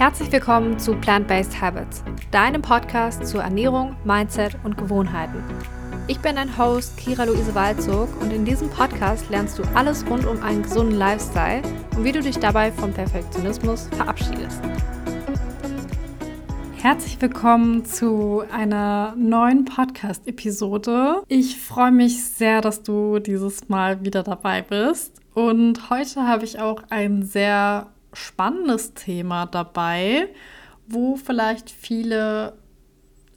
Herzlich willkommen zu Plant-Based Habits, deinem Podcast zu Ernährung, Mindset und Gewohnheiten. Ich bin dein Host Kira Luise Walzog und in diesem Podcast lernst du alles rund um einen gesunden Lifestyle und wie du dich dabei vom Perfektionismus verabschiedest. Herzlich willkommen zu einer neuen Podcast-Episode. Ich freue mich sehr, dass du dieses Mal wieder dabei bist. Und heute habe ich auch ein sehr spannendes Thema dabei, wo vielleicht viele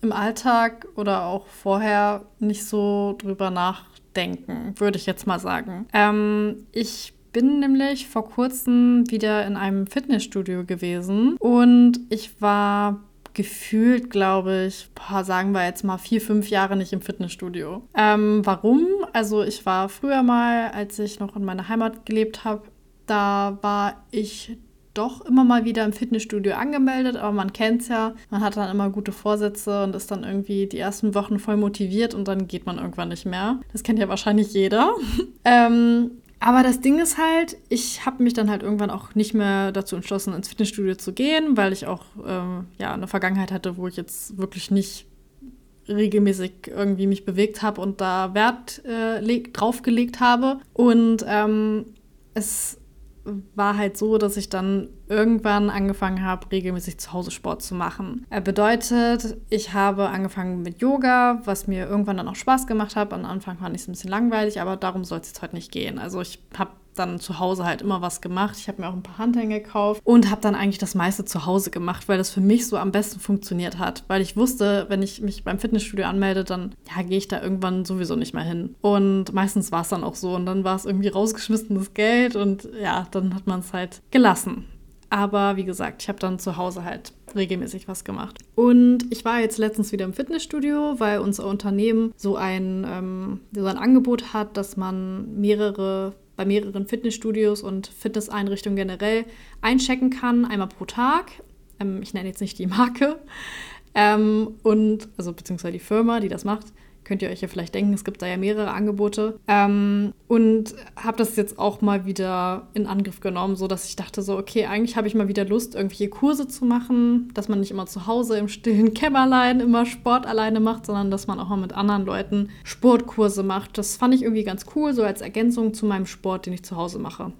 im Alltag oder auch vorher nicht so drüber nachdenken, würde ich jetzt mal sagen. Ähm, ich bin nämlich vor kurzem wieder in einem Fitnessstudio gewesen und ich war gefühlt, glaube ich, boah, sagen wir jetzt mal vier, fünf Jahre nicht im Fitnessstudio. Ähm, warum? Also ich war früher mal, als ich noch in meiner Heimat gelebt habe, da war ich doch immer mal wieder im Fitnessstudio angemeldet, aber man kennt es ja, man hat dann immer gute Vorsätze und ist dann irgendwie die ersten Wochen voll motiviert und dann geht man irgendwann nicht mehr. Das kennt ja wahrscheinlich jeder. ähm, aber das Ding ist halt, ich habe mich dann halt irgendwann auch nicht mehr dazu entschlossen, ins Fitnessstudio zu gehen, weil ich auch ähm, ja eine Vergangenheit hatte, wo ich jetzt wirklich nicht regelmäßig irgendwie mich bewegt habe und da Wert äh, draufgelegt habe. Und ähm, es war halt so, dass ich dann irgendwann angefangen habe, regelmäßig zu Hause Sport zu machen. Er bedeutet, ich habe angefangen mit Yoga, was mir irgendwann dann auch Spaß gemacht hat. Am Anfang fand ich es ein bisschen langweilig, aber darum soll es jetzt heute nicht gehen. Also ich habe dann zu Hause halt immer was gemacht. Ich habe mir auch ein paar Handhänge gekauft und habe dann eigentlich das meiste zu Hause gemacht, weil das für mich so am besten funktioniert hat. Weil ich wusste, wenn ich mich beim Fitnessstudio anmelde, dann ja, gehe ich da irgendwann sowieso nicht mehr hin. Und meistens war es dann auch so und dann war es irgendwie rausgeschmissenes Geld und ja, dann hat man es halt gelassen. Aber wie gesagt, ich habe dann zu Hause halt regelmäßig was gemacht. Und ich war jetzt letztens wieder im Fitnessstudio, weil unser Unternehmen so ein, ähm, so ein Angebot hat, dass man mehrere bei mehreren Fitnessstudios und Fitnesseinrichtungen generell einchecken kann, einmal pro Tag. Ähm, ich nenne jetzt nicht die Marke. Ähm, und, also beziehungsweise die Firma, die das macht könnt ihr euch ja vielleicht denken, es gibt da ja mehrere Angebote. Ähm, und habe das jetzt auch mal wieder in Angriff genommen, so dass ich dachte so, okay, eigentlich habe ich mal wieder Lust, irgendwelche Kurse zu machen, dass man nicht immer zu Hause im stillen Kämmerlein immer Sport alleine macht, sondern dass man auch mal mit anderen Leuten Sportkurse macht. Das fand ich irgendwie ganz cool, so als Ergänzung zu meinem Sport, den ich zu Hause mache.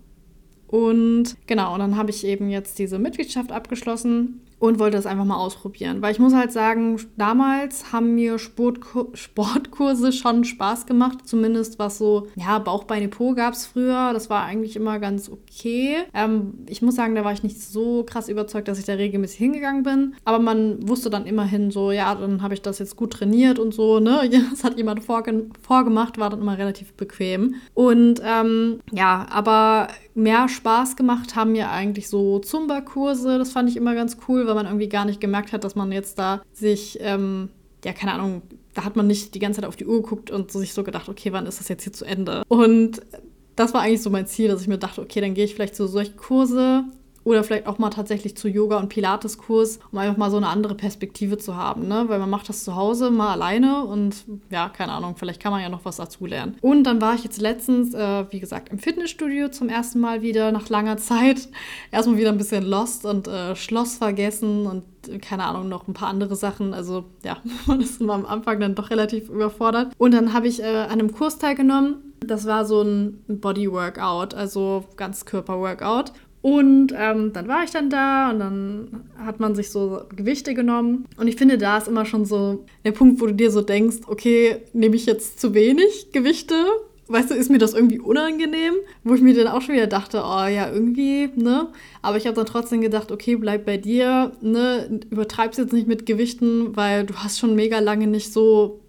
Und genau, und dann habe ich eben jetzt diese Mitgliedschaft abgeschlossen und wollte das einfach mal ausprobieren. Weil ich muss halt sagen, damals haben mir Sportkur Sportkurse schon Spaß gemacht. Zumindest was so, ja, Bauch, Po gab es früher. Das war eigentlich immer ganz okay. Ähm, ich muss sagen, da war ich nicht so krass überzeugt, dass ich da regelmäßig hingegangen bin. Aber man wusste dann immerhin so, ja, dann habe ich das jetzt gut trainiert und so, ne? Das hat jemand vorge vorgemacht, war dann immer relativ bequem. Und ähm, ja, aber mehr Spaß gemacht haben mir eigentlich so Zumba-Kurse. Das fand ich immer ganz cool, weil man irgendwie gar nicht gemerkt hat, dass man jetzt da sich, ähm, ja, keine Ahnung, da hat man nicht die ganze Zeit auf die Uhr geguckt und sich so gedacht, okay, wann ist das jetzt hier zu Ende? Und das war eigentlich so mein Ziel, dass ich mir dachte, okay, dann gehe ich vielleicht zu solchen Kurse oder vielleicht auch mal tatsächlich zu Yoga- und Pilates-Kurs, um einfach mal so eine andere Perspektive zu haben, ne? Weil man macht das zu Hause mal alleine und ja, keine Ahnung, vielleicht kann man ja noch was dazulernen. Und dann war ich jetzt letztens, äh, wie gesagt, im Fitnessstudio zum ersten Mal wieder nach langer Zeit. Erstmal wieder ein bisschen lost und äh, Schloss vergessen und keine Ahnung, noch ein paar andere Sachen. Also ja, man ist immer am Anfang dann doch relativ überfordert. Und dann habe ich äh, an einem Kurs teilgenommen. Das war so ein Body-Workout, also Ganzkörper-Workout. Und ähm, dann war ich dann da und dann hat man sich so Gewichte genommen. Und ich finde, da ist immer schon so der Punkt, wo du dir so denkst, okay, nehme ich jetzt zu wenig Gewichte? Weißt du, ist mir das irgendwie unangenehm? Wo ich mir dann auch schon wieder dachte, oh ja, irgendwie, ne? Aber ich habe dann trotzdem gedacht, okay, bleib bei dir, ne? Übertreib's jetzt nicht mit Gewichten, weil du hast schon mega lange nicht so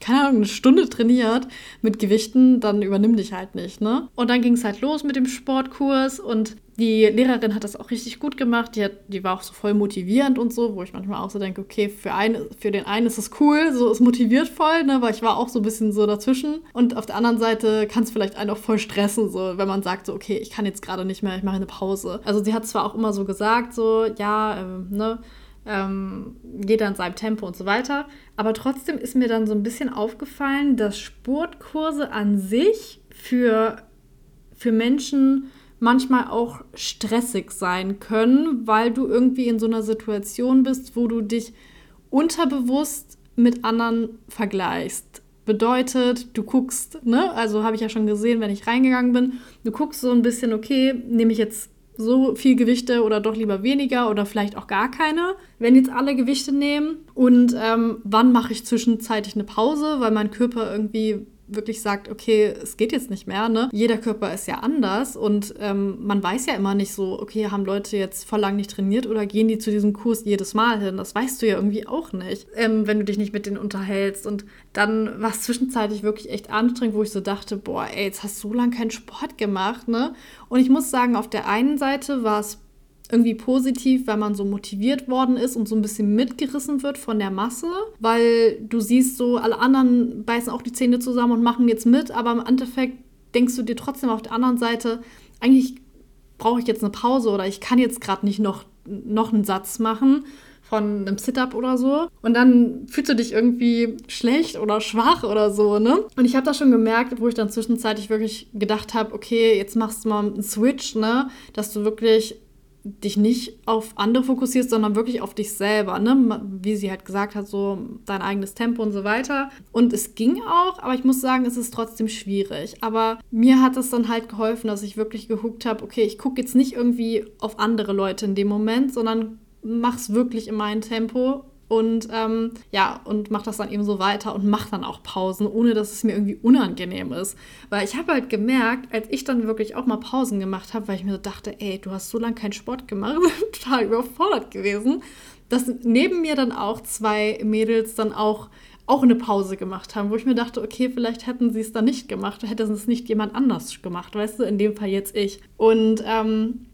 keine Ahnung, eine Stunde trainiert mit Gewichten, dann übernimm dich halt nicht, ne? Und dann ging es halt los mit dem Sportkurs und die Lehrerin hat das auch richtig gut gemacht. Die, hat, die war auch so voll motivierend und so, wo ich manchmal auch so denke, okay, für, eine, für den einen ist es cool, so es motiviert voll, ne, weil ich war auch so ein bisschen so dazwischen. Und auf der anderen Seite kann es vielleicht einen auch voll stressen, so wenn man sagt, so, okay, ich kann jetzt gerade nicht mehr, ich mache eine Pause. Also sie hat zwar auch immer so gesagt, so, ja, ähm, ne, ähm, jeder in seinem Tempo und so weiter. Aber trotzdem ist mir dann so ein bisschen aufgefallen, dass Sportkurse an sich für, für Menschen manchmal auch stressig sein können, weil du irgendwie in so einer Situation bist, wo du dich unterbewusst mit anderen vergleichst. Bedeutet, du guckst, ne, also habe ich ja schon gesehen, wenn ich reingegangen bin, du guckst so ein bisschen, okay, nehme ich jetzt so viel Gewichte oder doch lieber weniger oder vielleicht auch gar keine, wenn jetzt alle Gewichte nehmen. Und ähm, wann mache ich zwischenzeitlich eine Pause, weil mein Körper irgendwie wirklich sagt, okay, es geht jetzt nicht mehr. Ne? Jeder Körper ist ja anders und ähm, man weiß ja immer nicht so, okay, haben Leute jetzt voll lang nicht trainiert oder gehen die zu diesem Kurs jedes Mal hin? Das weißt du ja irgendwie auch nicht, ähm, wenn du dich nicht mit denen unterhältst. Und dann war es zwischenzeitlich wirklich echt anstrengend, wo ich so dachte, boah, ey, jetzt hast du so lange keinen Sport gemacht. Ne? Und ich muss sagen, auf der einen Seite war es irgendwie positiv, wenn man so motiviert worden ist und so ein bisschen mitgerissen wird von der Masse, weil du siehst so, alle anderen beißen auch die Zähne zusammen und machen jetzt mit, aber im Endeffekt denkst du dir trotzdem auf der anderen Seite, eigentlich brauche ich jetzt eine Pause oder ich kann jetzt gerade nicht noch, noch einen Satz machen von einem Sit-up oder so. Und dann fühlst du dich irgendwie schlecht oder schwach oder so, ne? Und ich habe das schon gemerkt, wo ich dann zwischenzeitlich wirklich gedacht habe, okay, jetzt machst du mal einen Switch, ne? Dass du wirklich dich nicht auf andere fokussierst, sondern wirklich auf dich selber, ne? Wie sie halt gesagt hat, so dein eigenes Tempo und so weiter. Und es ging auch, aber ich muss sagen, es ist trotzdem schwierig. Aber mir hat es dann halt geholfen, dass ich wirklich geguckt habe, okay, ich gucke jetzt nicht irgendwie auf andere Leute in dem Moment, sondern mach's wirklich in meinem Tempo und ähm, ja, und mach das dann eben so weiter und mach dann auch Pausen, ohne dass es mir irgendwie unangenehm ist. Weil ich habe halt gemerkt, als ich dann wirklich auch mal Pausen gemacht habe, weil ich mir so dachte, ey, du hast so lange keinen Sport gemacht, total überfordert gewesen, dass neben mir dann auch zwei Mädels dann auch auch eine Pause gemacht haben, wo ich mir dachte, okay, vielleicht hätten sie es dann nicht gemacht, hätte es nicht jemand anders gemacht, weißt du, in dem Fall jetzt ich. Und ähm,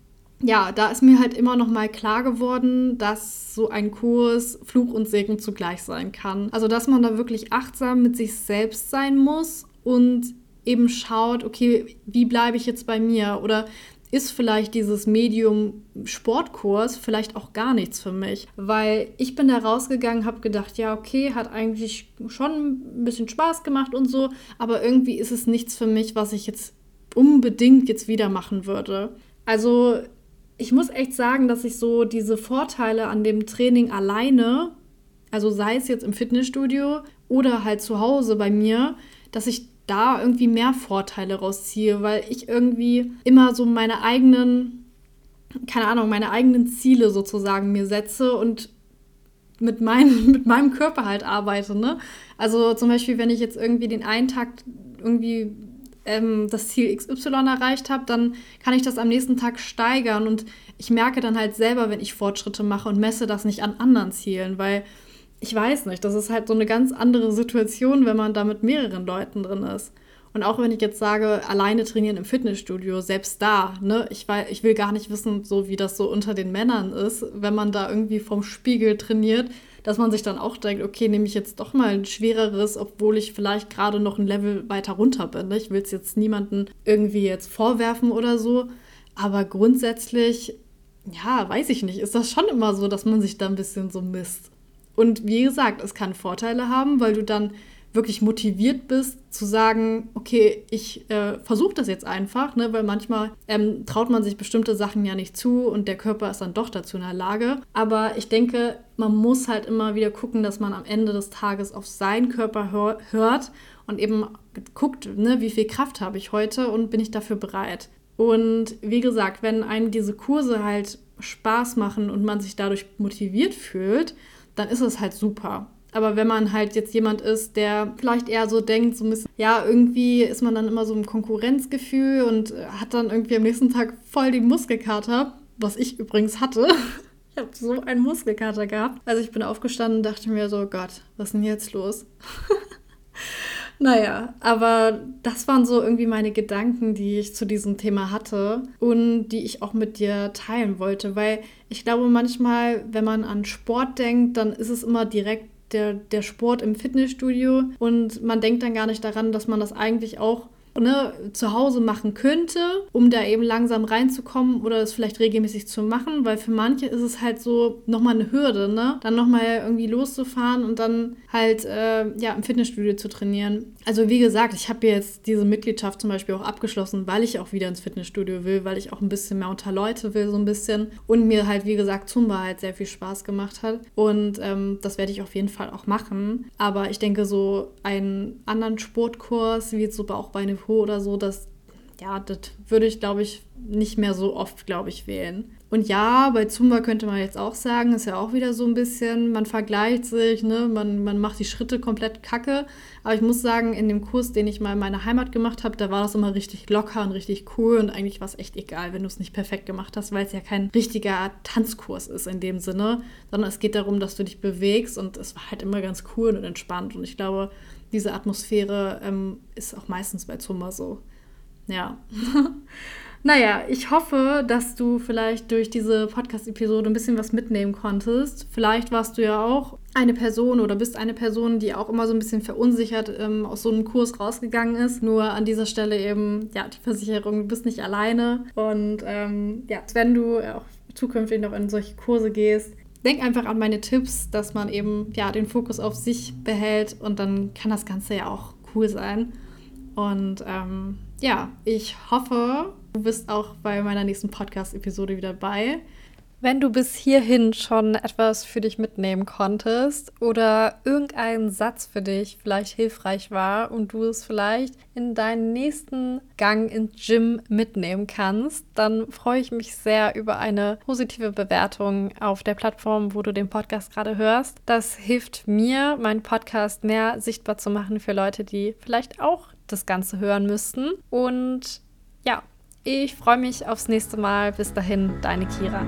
ja, da ist mir halt immer noch mal klar geworden, dass so ein Kurs Fluch und Segen zugleich sein kann. Also, dass man da wirklich achtsam mit sich selbst sein muss und eben schaut, okay, wie bleibe ich jetzt bei mir? Oder ist vielleicht dieses Medium Sportkurs vielleicht auch gar nichts für mich, weil ich bin da rausgegangen, habe gedacht, ja, okay, hat eigentlich schon ein bisschen Spaß gemacht und so, aber irgendwie ist es nichts für mich, was ich jetzt unbedingt jetzt wieder machen würde. Also ich muss echt sagen, dass ich so diese Vorteile an dem Training alleine, also sei es jetzt im Fitnessstudio oder halt zu Hause bei mir, dass ich da irgendwie mehr Vorteile rausziehe, weil ich irgendwie immer so meine eigenen, keine Ahnung, meine eigenen Ziele sozusagen mir setze und mit, mein, mit meinem Körper halt arbeite. Ne? Also zum Beispiel, wenn ich jetzt irgendwie den einen Tag irgendwie ähm, das Ziel XY erreicht habe, dann kann ich das am nächsten Tag steigern. Und ich merke dann halt selber, wenn ich Fortschritte mache und messe das nicht an anderen Zielen, weil ich weiß nicht, das ist halt so eine ganz andere Situation, wenn man da mit mehreren Leuten drin ist. Und auch wenn ich jetzt sage, alleine trainieren im Fitnessstudio, selbst da, ne, ich, weiß, ich will gar nicht wissen, so wie das so unter den Männern ist, wenn man da irgendwie vom Spiegel trainiert dass man sich dann auch denkt, okay, nehme ich jetzt doch mal ein schwereres, obwohl ich vielleicht gerade noch ein Level weiter runter bin. Ne? Ich will es jetzt niemanden irgendwie jetzt vorwerfen oder so. Aber grundsätzlich, ja, weiß ich nicht, ist das schon immer so, dass man sich da ein bisschen so misst. Und wie gesagt, es kann Vorteile haben, weil du dann wirklich motiviert bist, zu sagen, okay, ich äh, versuche das jetzt einfach, ne? weil manchmal ähm, traut man sich bestimmte Sachen ja nicht zu und der Körper ist dann doch dazu in der Lage. Aber ich denke, man muss halt immer wieder gucken, dass man am Ende des Tages auf seinen Körper hör hört und eben guckt, ne, wie viel Kraft habe ich heute und bin ich dafür bereit. Und wie gesagt, wenn einem diese Kurse halt Spaß machen und man sich dadurch motiviert fühlt, dann ist es halt super. Aber wenn man halt jetzt jemand ist, der vielleicht eher so denkt, so ein bisschen, ja, irgendwie ist man dann immer so im Konkurrenzgefühl und hat dann irgendwie am nächsten Tag voll den Muskelkater, was ich übrigens hatte. Ich habe so einen Muskelkater gehabt. Also ich bin aufgestanden und dachte mir so, Gott, was ist denn jetzt los? naja, aber das waren so irgendwie meine Gedanken, die ich zu diesem Thema hatte und die ich auch mit dir teilen wollte, weil ich glaube manchmal, wenn man an Sport denkt, dann ist es immer direkt der, der Sport im Fitnessstudio. Und man denkt dann gar nicht daran, dass man das eigentlich auch ne, zu Hause machen könnte, um da eben langsam reinzukommen oder es vielleicht regelmäßig zu machen, weil für manche ist es halt so nochmal eine Hürde, ne? Dann nochmal irgendwie loszufahren und dann halt äh, ja im Fitnessstudio zu trainieren. Also wie gesagt, ich habe jetzt diese Mitgliedschaft zum Beispiel auch abgeschlossen, weil ich auch wieder ins Fitnessstudio will, weil ich auch ein bisschen mehr unter Leute will, so ein bisschen. Und mir halt, wie gesagt, Zumba halt sehr viel Spaß gemacht hat. Und ähm, das werde ich auf jeden Fall auch machen. Aber ich denke, so einen anderen Sportkurs, wie jetzt so auch bei einem Po oder so, das, ja, das würde ich, glaube ich, nicht mehr so oft, glaube ich, wählen. Und ja, bei Zumba könnte man jetzt auch sagen, ist ja auch wieder so ein bisschen, man vergleicht sich, ne? man, man macht die Schritte komplett kacke. Aber ich muss sagen, in dem Kurs, den ich mal in meiner Heimat gemacht habe, da war das immer richtig locker und richtig cool und eigentlich war es echt egal, wenn du es nicht perfekt gemacht hast, weil es ja kein richtiger Tanzkurs ist in dem Sinne, sondern es geht darum, dass du dich bewegst und es war halt immer ganz cool und entspannt. Und ich glaube, diese Atmosphäre ähm, ist auch meistens bei Zumba so. Ja. Naja, ich hoffe, dass du vielleicht durch diese Podcast-Episode ein bisschen was mitnehmen konntest. Vielleicht warst du ja auch eine Person oder bist eine Person, die auch immer so ein bisschen verunsichert ähm, aus so einem Kurs rausgegangen ist. Nur an dieser Stelle eben, ja, die Versicherung, du bist nicht alleine. Und ähm, ja, wenn du auch zukünftig noch in solche Kurse gehst, denk einfach an meine Tipps, dass man eben ja den Fokus auf sich behält und dann kann das Ganze ja auch cool sein. Und ähm, ja, ich hoffe, du bist auch bei meiner nächsten Podcast-Episode wieder dabei. Wenn du bis hierhin schon etwas für dich mitnehmen konntest oder irgendein Satz für dich vielleicht hilfreich war und du es vielleicht in deinen nächsten Gang ins Gym mitnehmen kannst, dann freue ich mich sehr über eine positive Bewertung auf der Plattform, wo du den Podcast gerade hörst. Das hilft mir, meinen Podcast mehr sichtbar zu machen für Leute, die vielleicht auch das Ganze hören müssten. Und ja, ich freue mich aufs nächste Mal. Bis dahin, deine Kira.